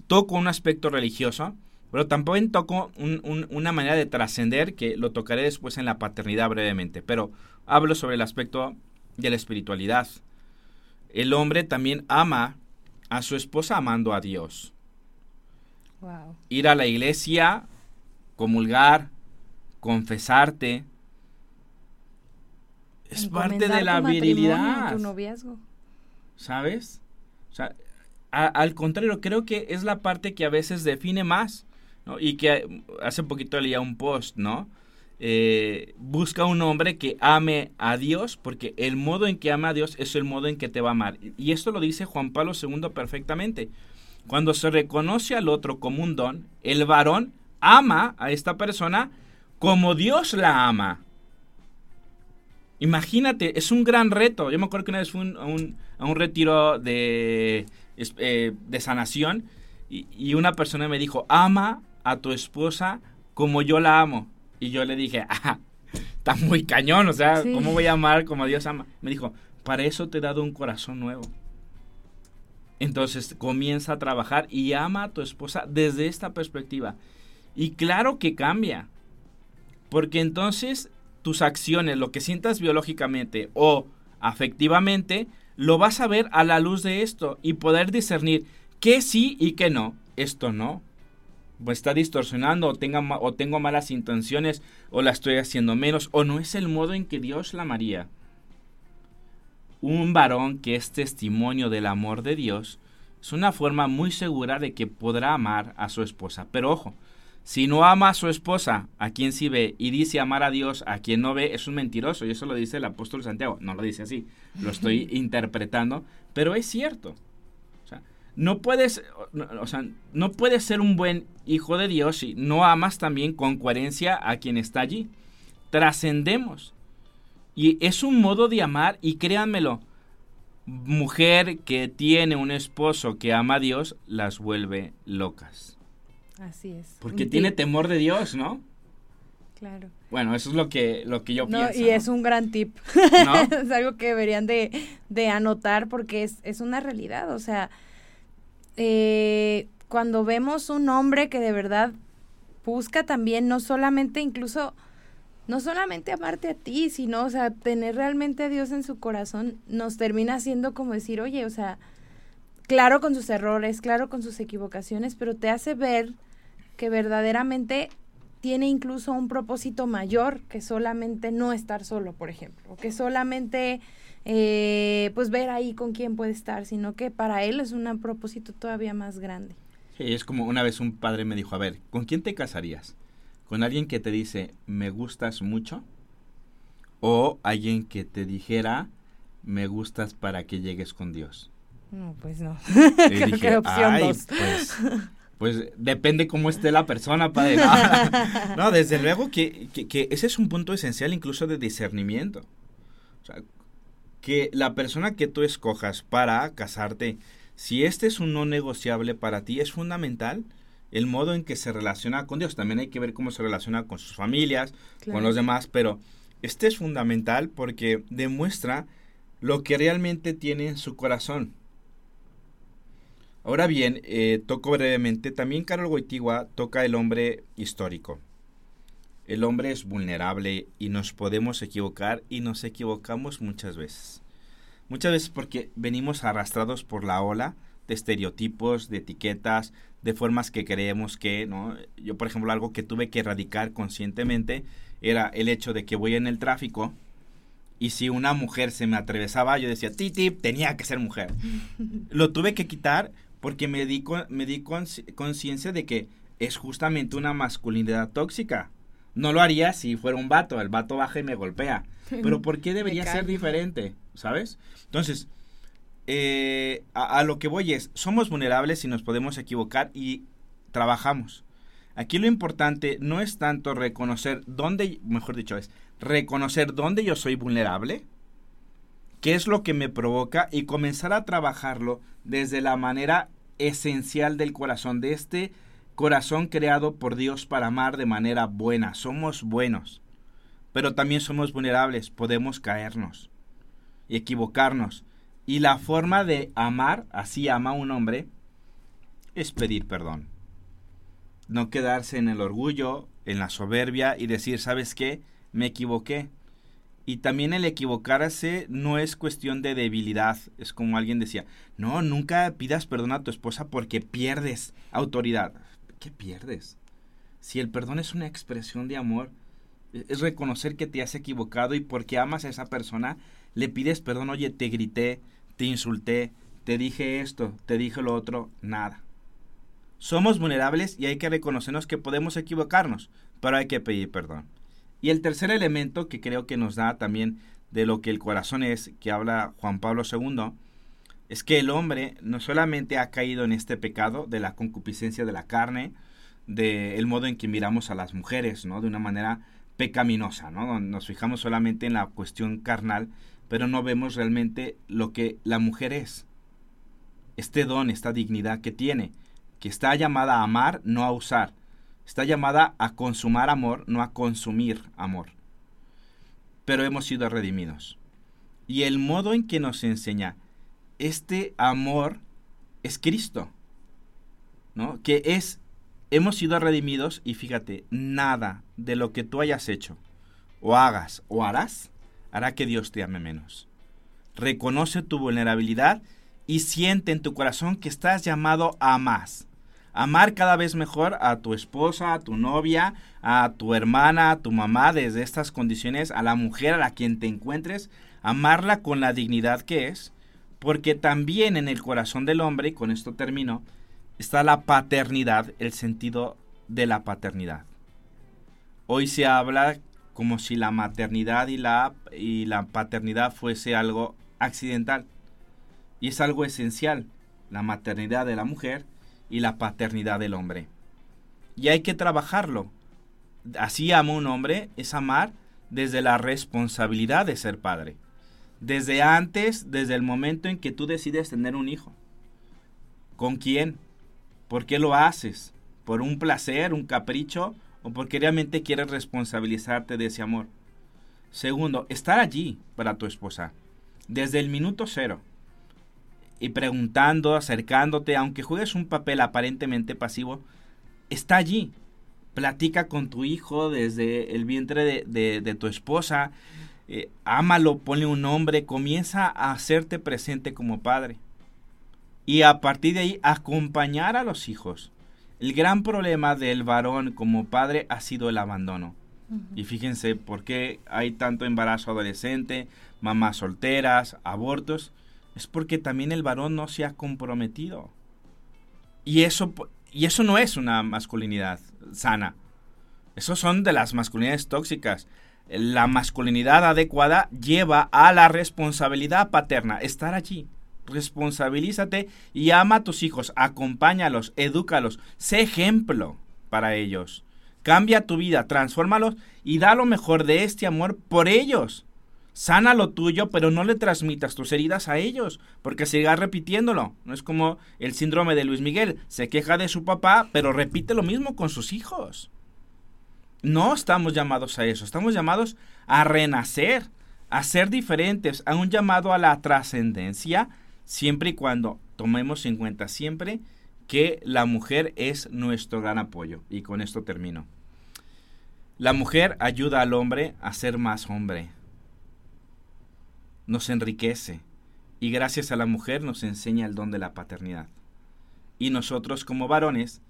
toco un aspecto religioso, pero también toco una manera de trascender que lo tocaré después en la paternidad brevemente. Pero hablo sobre el aspecto de la espiritualidad. El hombre también ama a su esposa amando a Dios. Ir a la iglesia, comulgar, confesarte, es parte de la virilidad. Tu noviazgo. ¿Sabes? O sea, al contrario, creo que es la parte que a veces define más. ¿no? Y que hace poquito leía un post, ¿no? Eh, busca un hombre que ame a Dios, porque el modo en que ama a Dios es el modo en que te va a amar. Y esto lo dice Juan Pablo II perfectamente. Cuando se reconoce al otro como un don, el varón ama a esta persona como Dios la ama. Imagínate, es un gran reto. Yo me acuerdo que una vez fui a, un, retiro de, eh, de sanación y, una persona me dijo, ama a tu esposa como yo la amo. Y yo le dije, ah, está muy cañón, o sea, ¿cómo voy a amar como Dios ama? Me dijo, para eso te he dado un corazón nuevo. Entonces comienza a trabajar y ama a tu esposa desde esta perspectiva. Y claro que cambia. Porque entonces tus acciones, lo que sientas biológicamente o afectivamente, lo vas a ver a la luz de esto y poder discernir qué sí y qué no. Esto no. Pues está distorsionando o, tenga, o tengo malas intenciones o la estoy haciendo menos o no es el modo en que Dios la amaría. Un varón que es testimonio del amor de Dios es una forma muy segura de que podrá amar a su esposa. Pero ojo, si no ama a su esposa, a quien sí ve, y dice amar a Dios, a quien no ve, es un mentiroso. Y eso lo dice el apóstol Santiago. No lo dice así, lo estoy interpretando, pero es cierto. O sea, no puedes, o sea, no puedes ser un buen hijo de Dios si no amas también con coherencia a quien está allí. Trascendemos. Y es un modo de amar, y créanmelo, mujer que tiene un esposo que ama a Dios, las vuelve locas. Así es. Porque tiene temor de Dios, ¿no? Claro. Bueno, eso es lo que, lo que yo pienso. Y es un gran tip. ¿No? es algo que deberían de, anotar porque es, es, una realidad. O sea, eh, cuando vemos un hombre que de verdad busca también, no solamente incluso, no solamente amarte a ti, sino, o sea, tener realmente a Dios en su corazón, nos termina siendo como decir, oye, o sea, claro con sus errores, claro con sus equivocaciones, pero te hace ver que verdaderamente tiene incluso un propósito mayor que solamente no estar solo, por ejemplo, o que solamente eh, pues ver ahí con quién puede estar, sino que para él es un propósito todavía más grande. es como una vez un padre me dijo, a ver, ¿con quién te casarías? ¿Con alguien que te dice, me gustas mucho? ¿O alguien que te dijera, me gustas para que llegues con Dios? No, pues no. Creo que opción dos. Pues, pues depende cómo esté la persona, padre. No, desde luego que, ese es un punto esencial incluso de discernimiento. O sea, que la persona que tú escojas para casarte, si este es un no negociable para ti, es fundamental el modo en que se relaciona con Dios. También hay que ver cómo se relaciona con sus familias, con los demás, pero este es fundamental porque demuestra lo que realmente tiene en su corazón. Ahora bien, eh, toco brevemente, también Carol Goitigua toca el hombre histórico. El hombre es vulnerable y nos podemos equivocar y nos equivocamos muchas veces. Muchas veces porque venimos arrastrados por la ola de estereotipos, de etiquetas, de formas que creemos que, ¿no? Yo, por ejemplo, algo que tuve que erradicar conscientemente era el hecho de que voy en el tráfico y si una mujer se me atravesaba, yo decía, tip, tenía que ser mujer. Lo tuve que quitar porque me di, me di conciencia de que es justamente una masculinidad tóxica. No lo haría si fuera un vato, el vato baja y me golpea. Pero ¿por qué debería ser diferente? ¿Sabes? Entonces, eh, a, lo que voy es, somos vulnerables y nos podemos equivocar y trabajamos. Aquí lo importante no es tanto reconocer dónde, mejor dicho, es reconocer dónde yo soy vulnerable, qué es lo que me provoca y comenzar a trabajarlo desde la manera esencial del corazón, de este corazón creado por Dios para amar de manera buena. Somos buenos, pero también somos vulnerables, podemos caernos y equivocarnos. Y la forma de amar, así ama un hombre, es pedir perdón. No quedarse en el orgullo, en la soberbia y decir, ¿sabes qué? Me equivoqué. Y también el equivocarse no es cuestión de debilidad. Es como alguien decía, no, nunca pidas perdón a tu esposa porque pierdes autoridad. ¿Qué pierdes? Si el perdón es una expresión de amor, e-, es reconocer que te has equivocado y porque amas a esa persona, le pides perdón, oye, te grité, te insulté, te dije esto, te dije lo otro, nada. Somos vulnerables y hay que reconocernos que podemos equivocarnos, pero hay que pedir perdón. Y el tercer elemento que creo que nos da también de lo que el corazón es, que habla Juan Pablo II, es que el hombre no solamente ha caído en este pecado de la concupiscencia de la carne, del modo en que miramos a las mujeres, ¿no? De una manera pecaminosa, ¿no? Nos fijamos solamente en la cuestión carnal, pero no vemos realmente lo que la mujer es. Este don, esta dignidad que tiene, que está llamada a amar, no a usar. Está llamada a consumar amor, no a consumir amor. Pero hemos sido redimidos. Y el modo en que nos enseña este amor es Cristo. ¿No? Que es hemos sido redimidos y fíjate, nada de lo que tú hayas hecho o hagas o harás hará que Dios te ame menos. Reconoce tu vulnerabilidad y siente en tu corazón que estás llamado a más amar cada vez mejor a tu esposa, a tu novia, a tu hermana, a tu mamá desde estas condiciones, a la mujer a la quien te encuentres, amarla con la dignidad que es, porque también en el corazón del hombre, y con esto termino, está la paternidad, el sentido de la paternidad. Hoy se habla como si la maternidad y la, y la paternidad fuese algo accidental. Y es algo esencial. La maternidad de la mujer y la paternidad del hombre. Y hay que trabajarlo. Así ama un hombre, es amar desde la responsabilidad de ser padre. Desde antes, desde el momento en que tú decides tener un hijo. ¿Con quién? ¿Por qué lo haces? ¿Por un placer, un capricho o porque realmente quieres responsabilizarte de ese amor? Segundo, estar allí para tu esposa. Desde el minuto cero y preguntando, acercándote, aunque juegues un papel aparentemente pasivo, está allí. Platica con tu hijo desde el vientre de, tu esposa, eh, ámalo, ponle un nombre, comienza a hacerte presente como padre. Y a partir de ahí, acompañar a los hijos. El gran problema del varón como padre ha sido el abandono. Y fíjense por qué hay tanto embarazo adolescente, mamás solteras, abortos es porque también el varón no se ha comprometido. Y eso, y eso no es una masculinidad sana. Eso son de las masculinidades tóxicas. La masculinidad adecuada lleva a la responsabilidad paterna, estar allí. Responsabilízate y ama a tus hijos, acompáñalos, edúcalos, sé ejemplo para ellos. Cambia tu vida, transfórmalos y da lo mejor de este amor por ellos. Sana lo tuyo, pero no le transmitas tus heridas a ellos, porque sigas repitiéndolo. No es como el síndrome de Luis Miguel, se queja de su papá, pero repite lo mismo con sus hijos. No estamos llamados a eso, estamos llamados a renacer, a ser diferentes, a un llamado a la trascendencia, siempre y cuando tomemos en cuenta siempre que la mujer es nuestro gran apoyo. Y con esto termino. La mujer ayuda al hombre a ser más hombre nos enriquece y gracias a la mujer nos enseña el don de la paternidad. Y nosotros como varones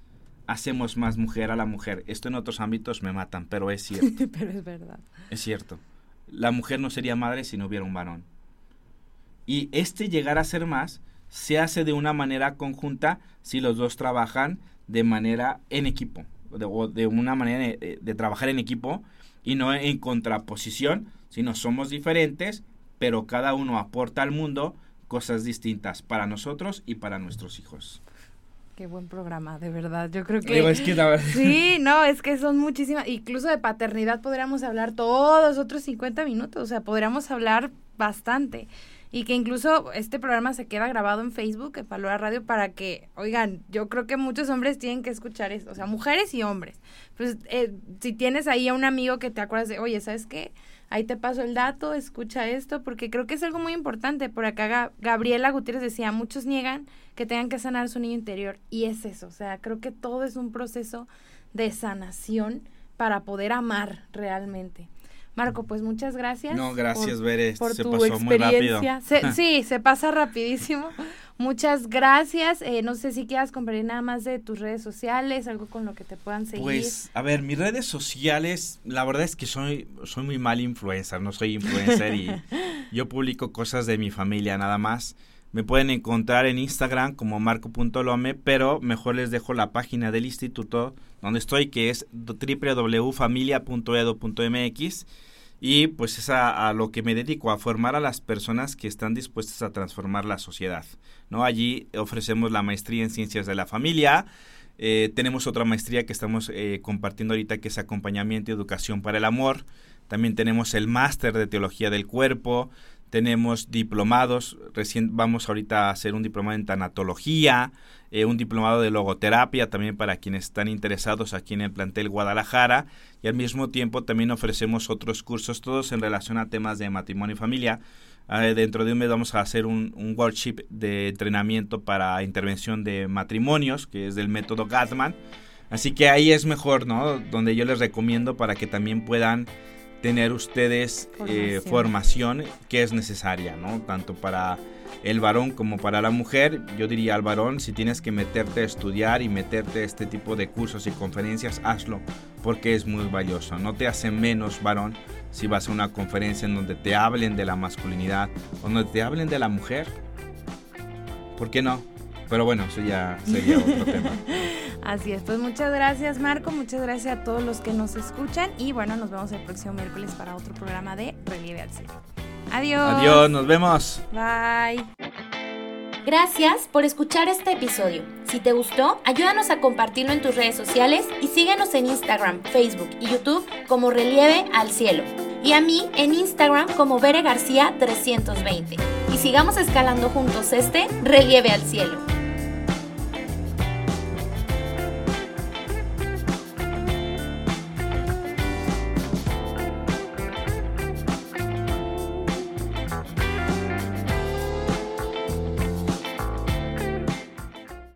hacemos más mujer a la mujer. Esto en otros ámbitos me matan, pero es cierto. pero es verdad. Es cierto. La mujer no sería madre si no hubiera un varón. Y este llegar a ser más se hace de una manera conjunta si los dos trabajan de manera en equipo, o de una manera de, de trabajar en equipo y no en contraposición, sino somos diferentes pero cada uno aporta al mundo cosas distintas para nosotros y para nuestros hijos. Qué buen programa, de verdad. Yo creo que... Sí, no, es que son muchísimas. Incluso de paternidad podríamos hablar todos otros 50 minutos. O sea, podríamos hablar bastante. Y que incluso este programa se queda grabado en Facebook, en Palora Radio, para que, oigan, yo creo que muchos hombres tienen que escuchar esto. O sea, mujeres y hombres. Pues eh, si tienes ahí a un amigo que te acuerdas de, oye, ¿sabes qué? Ahí te paso el dato, escucha esto, porque creo que es algo muy importante. Por acá Gabriela Gutiérrez decía, muchos niegan que tengan que sanar su niño interior, y es eso, o sea, creo que todo es un proceso de sanación para poder amar realmente. Marco, pues muchas gracias. No, gracias, Bere. Por se tu pasó experiencia. Muy rápido. sí, se pasa rapidísimo. Muchas gracias. Eh, no sé si quieras compartir nada más de tus redes sociales, algo con lo que te puedan seguir. Pues, a ver, mis redes sociales, la verdad es que soy, soy muy mal influencer, no soy influencer y yo publico cosas de mi familia nada más. Me pueden encontrar en Instagram como marco.lome, pero mejor les dejo la página del instituto donde estoy, que es www.familia.edu.mx y pues es a, lo que me dedico, a formar a las personas que están dispuestas a transformar la sociedad. ¿no? Allí ofrecemos la maestría en ciencias de la familia, eh, tenemos otra maestría que estamos eh, compartiendo ahorita que es acompañamiento y educación para el amor, también tenemos el máster de teología del cuerpo, tenemos diplomados, recién vamos ahorita a hacer un diplomado en tanatología, eh, un diplomado de logoterapia también para quienes están interesados aquí en el plantel Guadalajara y al mismo tiempo también ofrecemos otros cursos, todos en relación a temas de matrimonio y familia. Eh, dentro de un mes vamos a hacer un, un workshop de entrenamiento para intervención de matrimonios, que es del método Gatman. Así que ahí es mejor, ¿no? Donde yo les recomiendo para que también puedan tener ustedes eh, formación. que es necesaria, ¿no? Tanto para el varón como para la mujer. Yo diría al varón, si tienes que meterte a estudiar y meterte a este tipo de cursos y conferencias, hazlo, porque es muy valioso. No te hace menos varón si vas a una conferencia en donde te hablen de la masculinidad o donde te hablen de la mujer. ¿Por qué no? Pero bueno, eso ya sería otro tema. Así es, pues muchas gracias Marco, muchas gracias a todos los que nos escuchan y bueno, nos vemos el próximo miércoles para otro programa de Relieve al Cielo. Adiós. Adiós, nos vemos. Bye. Gracias por escuchar este episodio. Si te gustó, ayúdanos a compartirlo en tus redes sociales y síguenos en Instagram, Facebook y YouTube como Relieve al Cielo. Y a mí en Instagram como Bere García 320. Y sigamos escalando juntos este Relieve al Cielo.